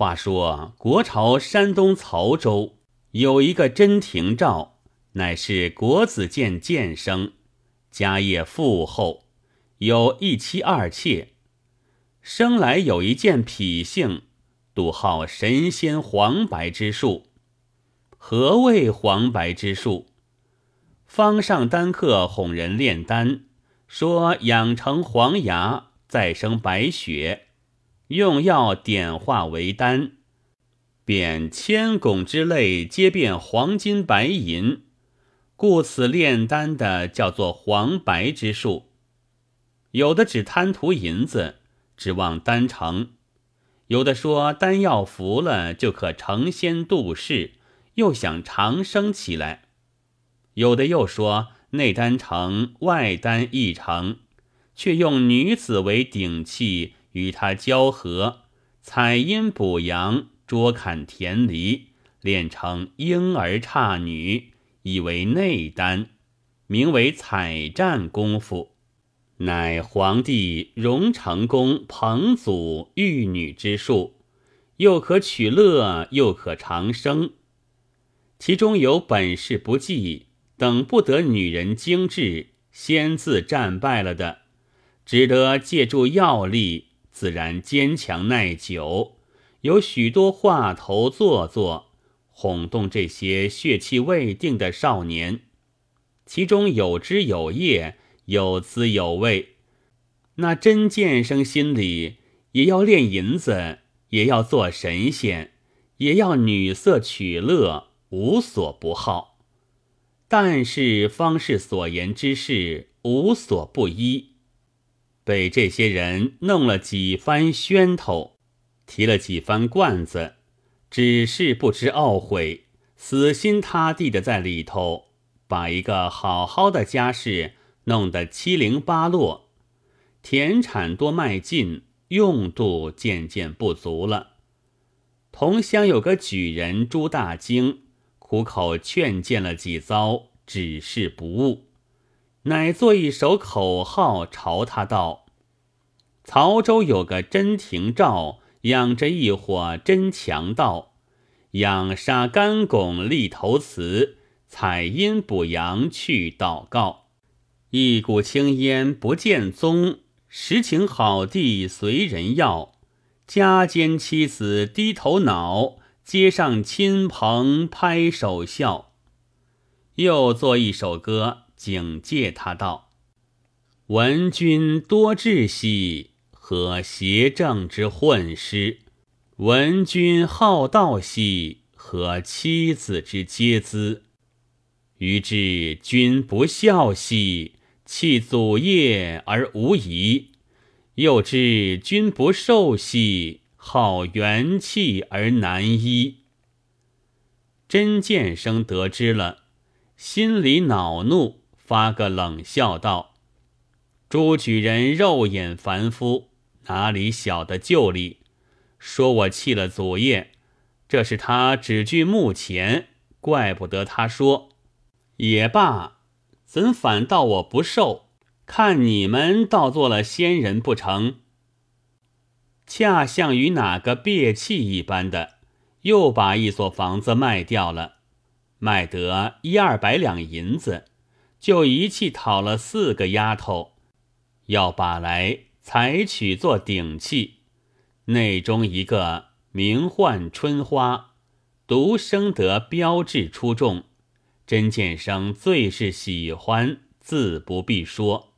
话说国朝山东曹州有一个真廷照，乃是国子监监生，家业富厚，有一妻二妾。生来有一件脾性，笃好神仙黄白之术。何谓黄白之术？方上丹客哄人炼丹，说养成黄牙，再生白雪。用药点化为丹，便千汞之类皆变黄金白银，故此炼丹的叫做黄白之术。有的只贪图银子，指望丹成；有的说丹药服了就可成仙度世，又想长生起来；有的又说内丹成，外丹亦成，却用女子为顶器。与他交合，采阴补阳，捉砍田离，炼成婴儿差女，以为内丹，名为采战功夫，乃皇帝荣成公彭祖育女之术，又可取乐，又可长生。其中有本事不济，等不得女人精致，先自战败了的，只得借助药力。自然坚强耐久，有许多话头做作，哄动这些血气未定的少年。其中有枝有叶，有滋有味。那真剑生心里也要炼银子，也要做神仙，也要女色取乐，无所不好。但是方士所言之事，无所不依。被这些人弄了几番喧头，提了几番罐子，只是不知懊悔，死心塌地的在里头，把一个好好的家事弄得七零八落，田产多卖尽，用度渐渐不足了。同乡有个举人朱大经，苦口劝谏了几遭，只是不悟。乃作一首口号，朝他道：“曹州有个真廷照，养着一伙真强盗，养杀干拱立头祠，采阴补阳去祷告。一股青烟不见踪，实情好地随人要。家间妻子低头恼，街上亲朋拍手笑。”又作一首歌。警戒他道：“闻君多智兮，和邪正之混师；闻君好道兮，和妻子之皆资。于至君不孝兮，弃祖业而无遗；又知君不受兮，好元气而难医。”真剑生得知了，心里恼怒。发个冷笑道：“朱举人肉眼凡夫，哪里晓得旧理？说我弃了祖业，这是他只据目前，怪不得他说。也罢，怎反倒我不受？看你们倒做了仙人不成？恰像与哪个憋气一般的，又把一所房子卖掉了，卖得一二百两银子。”就一气讨了四个丫头，要把来采取做顶器。内中一个名唤春花，独生得标志出众。真剑生最是喜欢，自不必说。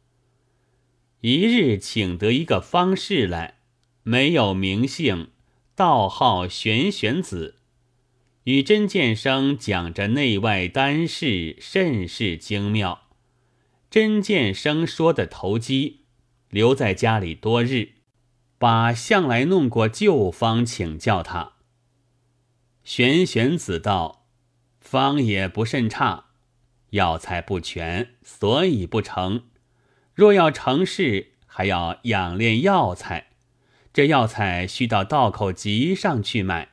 一日请得一个方士来，没有名姓，道号玄玄子。与真剑生讲着内外丹事，甚是精妙。真剑生说的投机，留在家里多日，把向来弄过旧方请教他。玄玄子道：“方也不甚差，药材不全，所以不成。若要成事，还要养炼药材，这药材需到道口集上去买。”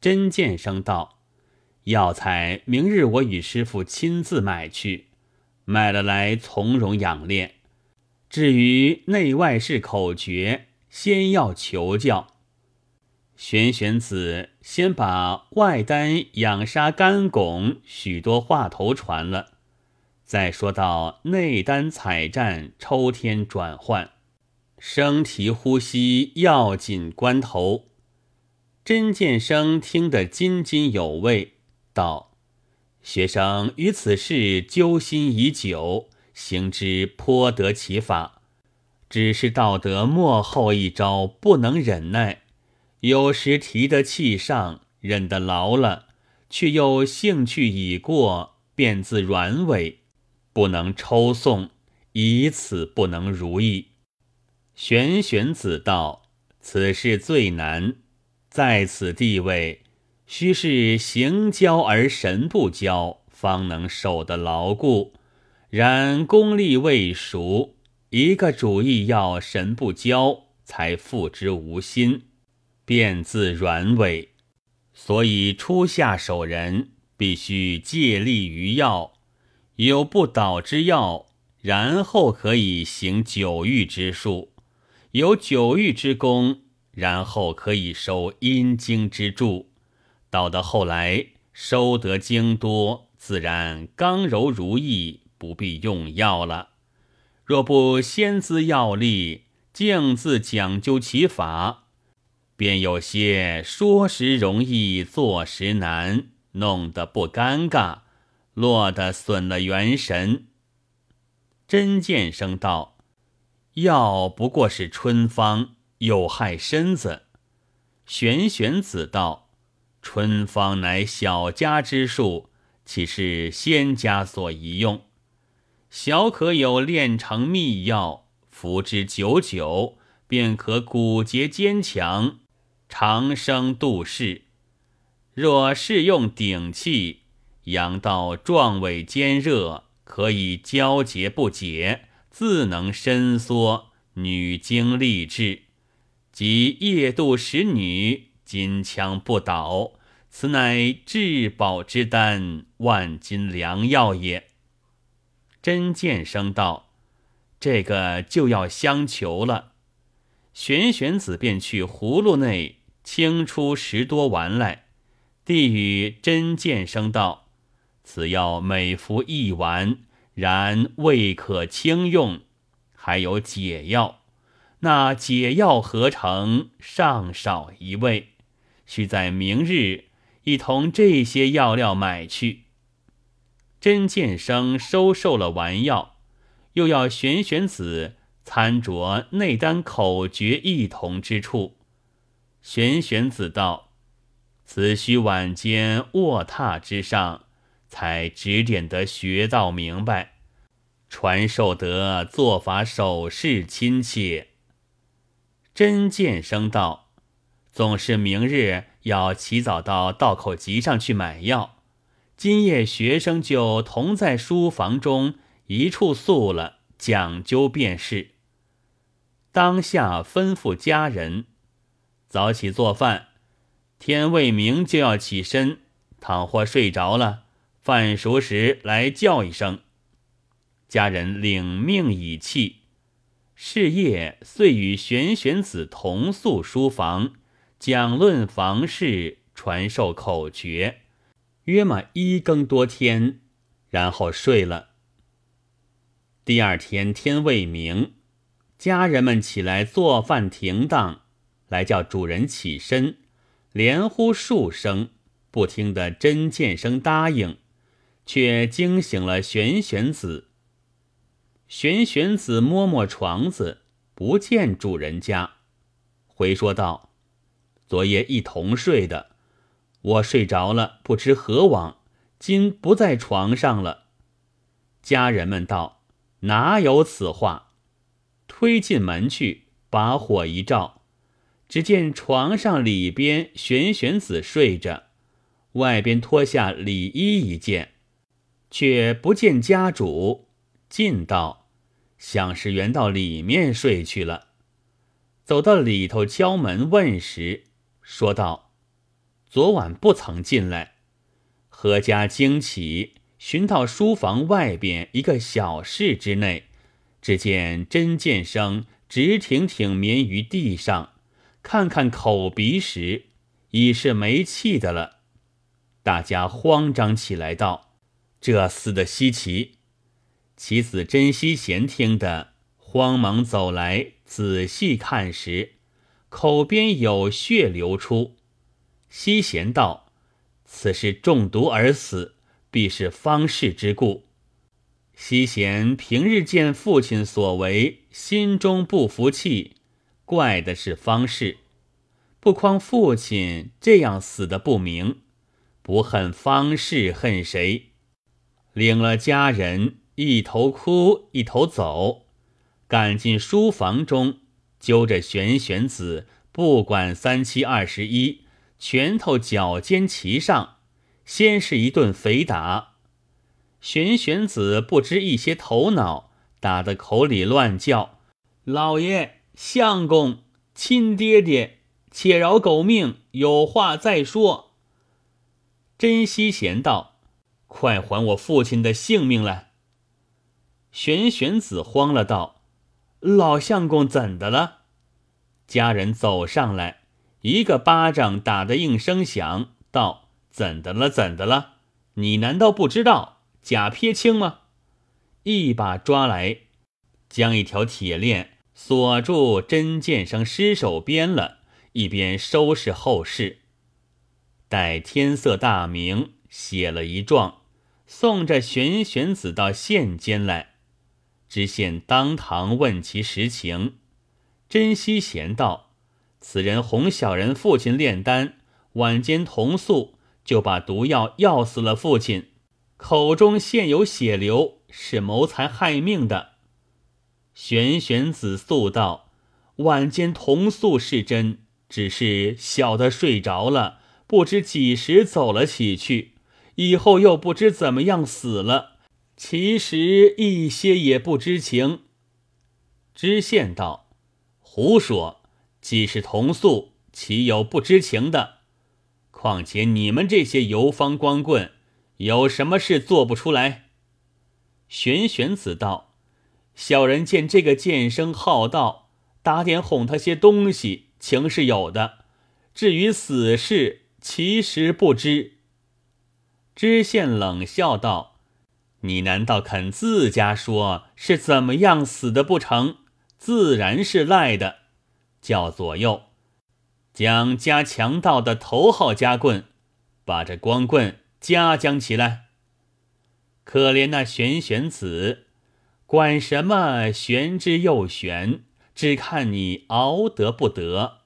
真剑生道：“药材明日我与师傅亲自买去，买了来从容养炼。至于内外事口诀，先要求教。”玄玄子先把外丹养杀干拱许多话头传了，再说到内丹采战抽天转换，生提呼吸要紧关头。甄建生听得津津有味，道：“学生于此事揪心已久，行之颇得其法，只是道德末后一招不能忍耐。”有时提得气上，忍得牢了，却又兴趣已过，便自软尾，不能抽送，以此不能如意。玄玄子道：“此事最难，在此地位，须是行交而神不交，方能守得牢固。然功力未熟，一个主意要神不交，才付之无心。”便自软尾，所以初下手人必须借力于药，有不倒之药，然后可以行九玉之术；有九玉之功，然后可以收阴经之助。到得后来，收得经多，自然刚柔如意，不必用药了。若不先资药力，径自讲究其法。便有些说时容易做时难，弄得不尴尬，落得损了元神。真剑生道：“药不过是春方，有害身子。”玄玄子道：“春方乃小家之术，岂是仙家所宜用？小可有炼成秘药，服之久久，便可骨节坚强。”长生度世，若是用顶气，阳道壮伟坚热，可以交结不解，自能伸缩，女精力志，即夜度使女金枪不倒，此乃至宝之丹，万金良药也。真剑生道：“这个就要相求了。”玄玄子便去葫芦内清出十多丸来，递与真剑生道：“此药每服一丸，然未可轻用，还有解药。那解药合成尚少一味，须在明日一同这些药料买去。”真剑生收受了丸药，又要玄玄子。参酌内丹口诀异同之处，玄玄子道：“此须晚间卧榻之上，才指点得学道明白，传授得做法手势亲切。”真见生道：“总是明日要起早到道口集上去买药，今夜学生就同在书房中一处宿了，讲究便是。”当下吩咐家人早起做饭，天未明就要起身。倘或睡着了，饭熟时来叫一声。家人领命以弃，是夜遂与玄玄子同宿书房，讲论房事，传授口诀，约么一更多天，然后睡了。第二天天未明。家人们起来做饭停当，来叫主人起身，连呼数声，不听的真剑声答应，却惊醒了玄玄子。玄玄子摸摸床子，不见主人家，回说道：“昨夜一同睡的，我睡着了，不知何往，今不在床上了。”家人们道：“哪有此话？”推进门去，把火一照，只见床上里边玄玄子睡着，外边脱下里衣一件，却不见家主。进道，想是原到里面睡去了。走到里头敲门问时，说道：“昨晚不曾进来。”何家惊起，寻到书房外边一个小室之内。只见针剑生直挺挺眠于地上，看看口鼻时，已是没气的了。大家慌张起来，道：“这死的稀奇！”其子珍惜贤听得，慌忙走来，仔细看时，口边有血流出。西贤道：“此是中毒而死，必是方士之故。”西贤平日见父亲所为，心中不服气，怪的是方士，不匡父亲这样死的不明，不恨方士恨谁？领了家人，一头哭一头走，赶进书房中，揪着玄玄子，不管三七二十一，拳头脚尖齐上，先是一顿肥打。玄玄子不知一些头脑，打得口里乱叫：“老爷、相公、亲爹爹，且饶狗命，有话再说。”珍惜贤道：“快还我父亲的性命来！”玄玄子慌了，道：“老相公怎的了？”家人走上来，一个巴掌打得应声响，道：“怎的了？怎的了？你难道不知道？”假撇清吗？一把抓来，将一条铁链锁住真剑生尸首边了，一边收拾后事。待天色大明，写了一状，送着玄玄子到县监来。知县当堂问其实情，甄希贤道：“此人哄小人父亲炼丹，晚间同宿，就把毒药药死了父亲。”口中现有血流，是谋财害命的。玄玄子诉道：“晚间同宿是真，只是小的睡着了，不知几时走了起去，以后又不知怎么样死了。其实一些也不知情。”知县道：“胡说！既是同宿，岂有不知情的？况且你们这些游方光棍。”有什么事做不出来？玄玄子道：“小人见这个剑生好道，打点哄他些东西，情是有的。至于死事，其实不知。”知县冷笑道：“你难道肯自家说是怎么样死的不成？自然是赖的。叫左右将家强盗的头号家棍，把这光棍。”夹将起来！可怜那玄玄子，管什么玄之又玄，只看你熬得不得。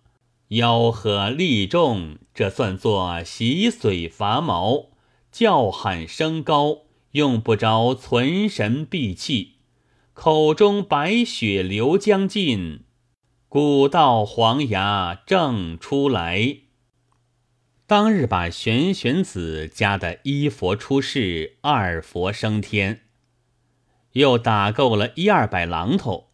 吆喝力众，这算作洗髓伐毛；叫喊声高，用不着存神闭气。口中白血流将尽，古道黄牙正出来。当日把玄玄子家的一佛出世，二佛升天，又打够了一二百榔头。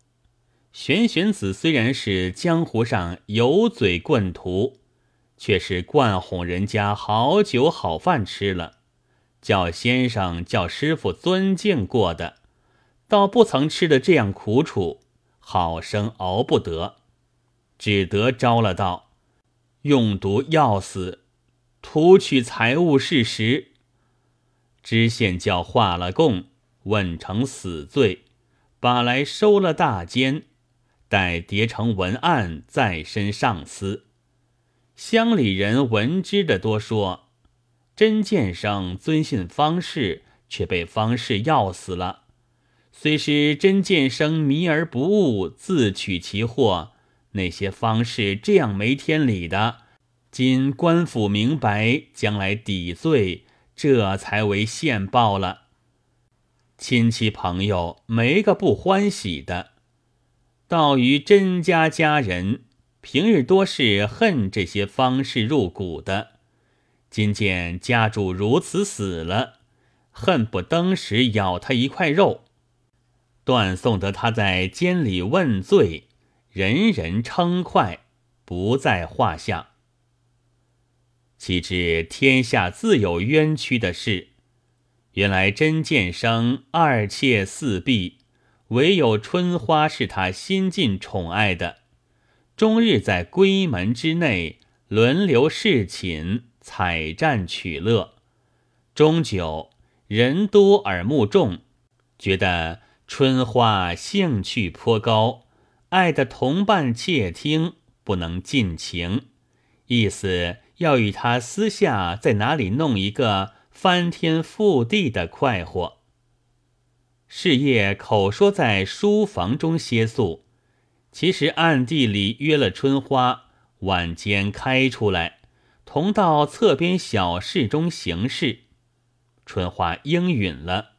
玄玄子虽然是江湖上油嘴棍徒，却是惯哄人家好酒好饭吃了，叫先生叫师傅尊敬过的，倒不曾吃的这样苦楚，好生熬不得，只得招了道，用毒要死。图取财物事实，知县叫画了供，问成死罪，把来收了大监，待叠成文案，再申上司。乡里人闻之的多说，甄建生尊信方士，却被方士要死了。虽是甄建生迷而不悟，自取其祸，那些方士这样没天理的。今官府明白，将来抵罪，这才为现报了。亲戚朋友没个不欢喜的。到于甄家家人，平日多是恨这些方士入骨的。今见家主如此死了，恨不登时咬他一块肉。断送得他在监里问罪，人人称快，不在话下。岂知天下自有冤屈的事。原来甄建生二妾四婢，唯有春花是他心尽宠爱的，终日在闺门之内轮流侍寝，采战取乐。终究人多耳目众，觉得春花兴趣颇高，爱的同伴窃听，不能尽情，意思要与他私下在哪里弄一个翻天覆地的快活。事业口说在书房中歇宿，其实暗地里约了春花，晚间开出来，同到侧边小室中行事。春花应允了。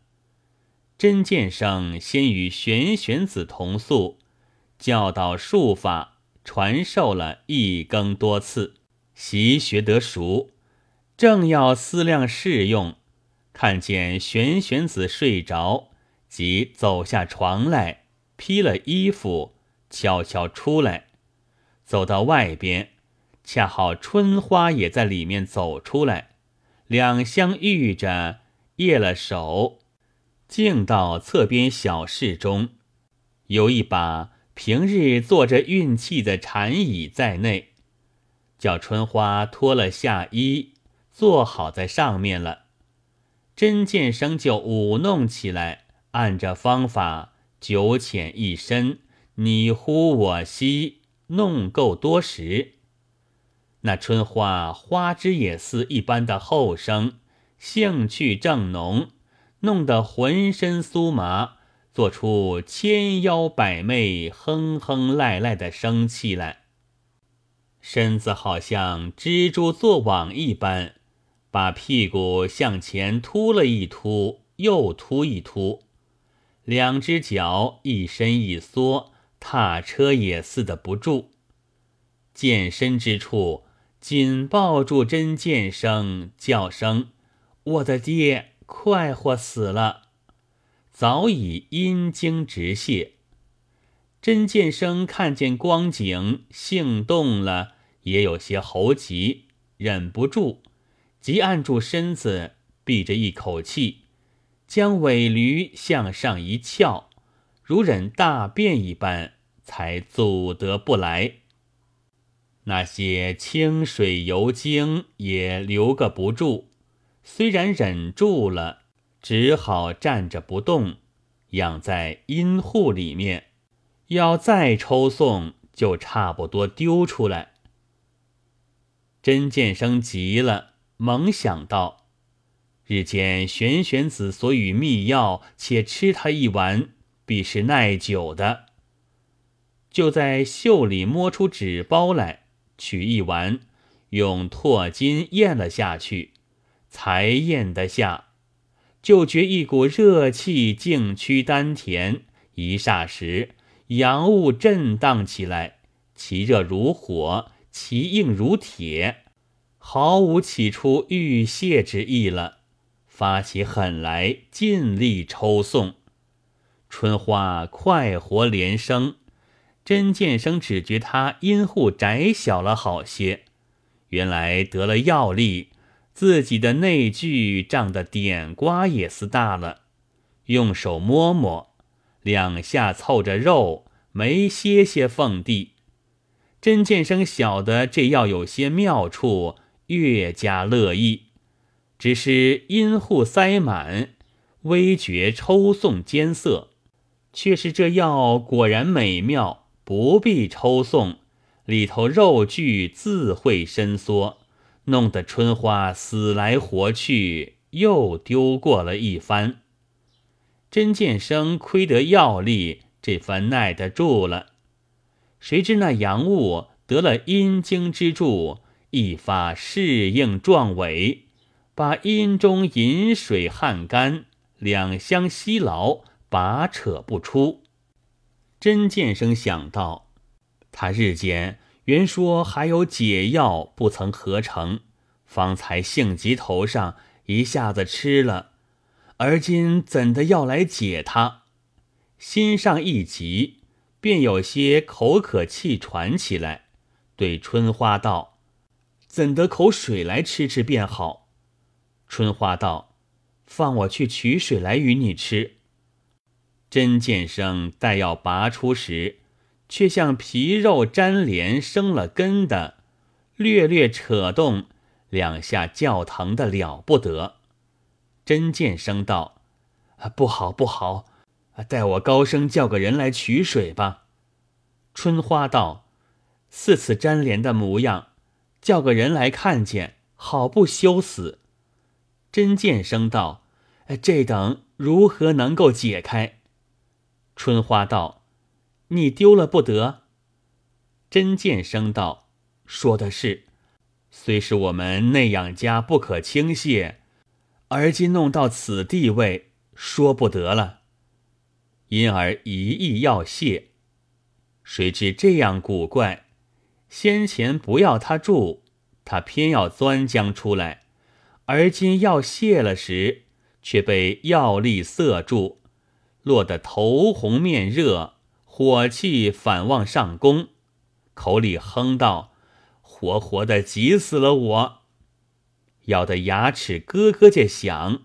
真剑生先与玄玄子同宿，教导术法，传授了一更多次，习学得熟，正要思量试用，看见玄玄子睡着。即走下床来，披了衣服，悄悄出来，走到外边，恰好春花也在里面走出来，两相遇着，掖了手，径到侧边小室中，有一把平日坐着运气的禅椅在内，叫春花脱了下衣，坐好在上面了，真剑生就舞弄起来。按着方法，九浅一深，你呼我吸，弄够多时。那春花花枝也似一般的后生，兴趣正浓，弄得浑身酥麻，做出千妖百媚、哼哼赖赖的生气来。身子好像蜘蛛做网一般，把屁股向前突了一突，又突一突。两只脚一伸一缩，踏车也似的不住。健身之处，紧抱住真剑生，叫声：“我的爹，快活死了！”早已阴茎直泄。真剑生看见光景，性动了，也有些猴急，忍不住，即按住身子，闭着一口气。将尾驴向上一翘，如忍大便一般，才阻得不来。那些清水油精也留个不住，虽然忍住了，只好站着不动，养在阴户里面。要再抽送，就差不多丢出来。真剑生急了，猛想到。日间玄玄子所与秘药，且吃他一丸，必是耐久的。就在袖里摸出纸包来，取一丸，用唾金咽了下去，才咽得下。就觉一股热气径驱丹田，一霎时阳物震荡起来，其热如火，其硬如铁，毫无起初欲泄之意了。发起狠来，尽力抽送。春花快活连声，甄建生只觉他阴户窄小了好些。原来得了药力，自己的内聚胀得点瓜也似大了。用手摸摸，两下凑着肉，没歇歇缝地。甄建生晓得这药有些妙处，越加乐意。只是阴户塞满，微觉抽送艰涩，却是这药果然美妙，不必抽送，里头肉具自会伸缩，弄得春花死来活去，又丢过了一番。真剑生亏得药力，这番耐得住了。谁知那阳物得了阴经之助，一发适应壮伟。把阴中饮水汗干，两相吸牢，拔扯不出。真剑生想到，他日间原说还有解药不曾合成，方才性急头上一下子吃了，而今怎的要来解他？心上一急，便有些口渴气喘起来，对春花道：“怎得口水来吃吃便好？”春花道：“放我去取水来与你吃。”真剑生待要拔出时，却像皮肉粘连生了根的，略略扯动，两下叫疼的了不得。真见生道：“啊，不好不好，待我高声叫个人来取水吧。”春花道：“似此粘连的模样，叫个人来看见，好不羞死。”真见生道：“这等如何能够解开？”春花道：“你丢了不得。”真见生道：“说的是，虽是我们内养家不可轻泄，而今弄到此地位，说不得了。因而一意要谢，谁知这样古怪，先前不要他住，他偏要钻将出来；而今要谢了时，却被药力塞住，落得头红面热，火气反往上攻。”口里哼道：“活活的急死了我！”咬得牙齿咯咯着响，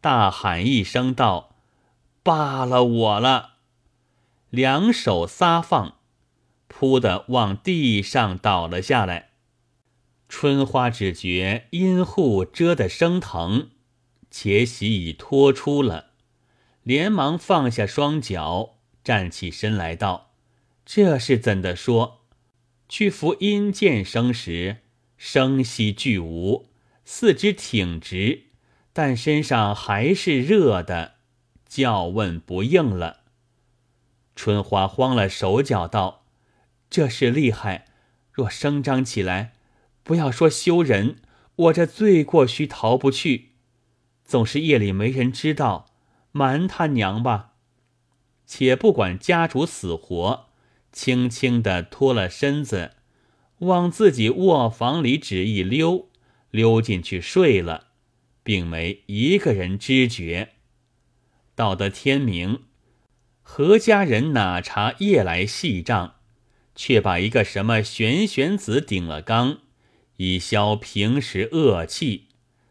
大喊一声道：“罢了我了！”两手撒放，扑的往地上倒了下来。春花只觉阴户遮得生疼，且喜已脱出了，连忙放下双脚，站起身来道：“这是怎的说？”去扶阴剑生时，声息俱无，四肢挺直，但身上还是热的，叫问不应了。春花慌了手脚，道：“这是厉害！若声张起来，不要说羞人，我这罪过须逃不去。总是夜里没人知道，瞒他娘吧。且不管家主死活。”轻轻地脱了身子，往自己卧房里只一溜，溜进去睡了，并没一个人知觉。到得天明，何家人哪查夜来细账，却把一个什么玄玄子顶了缸，以消平时恶气。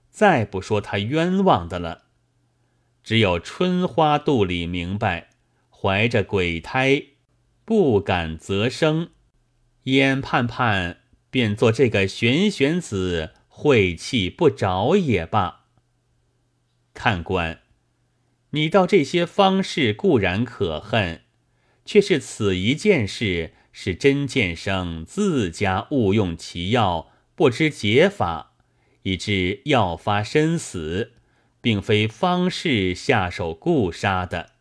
再不说他冤枉的了，只有春花肚里明白，怀着鬼胎。不敢则生，眼盼盼便做这个玄玄子晦气不着也罢。看官，你道这些方士固然可恨，却是此一件事是真剑生自家误用其药，不知解法，以致药发身死，并非方士下手故杀的。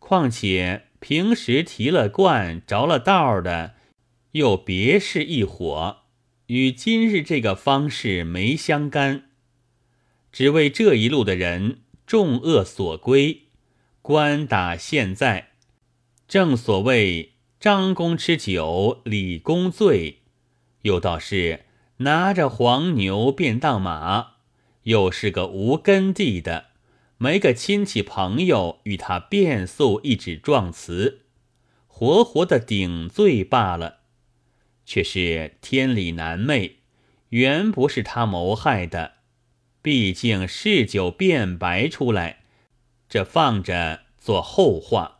况且。平时提了罐着了道的，又别是一伙，与今日这个方式没相干。只为这一路的人众恶所归，官打现在，正所谓张公吃酒，李公醉，又道是拿着黄牛便当马，又是个无根地的。没个亲戚朋友与他辩诉一纸状词，活活的顶罪罢了。却是天理难昧，原不是他谋害的。毕竟事酒辩白出来，这放着做后话。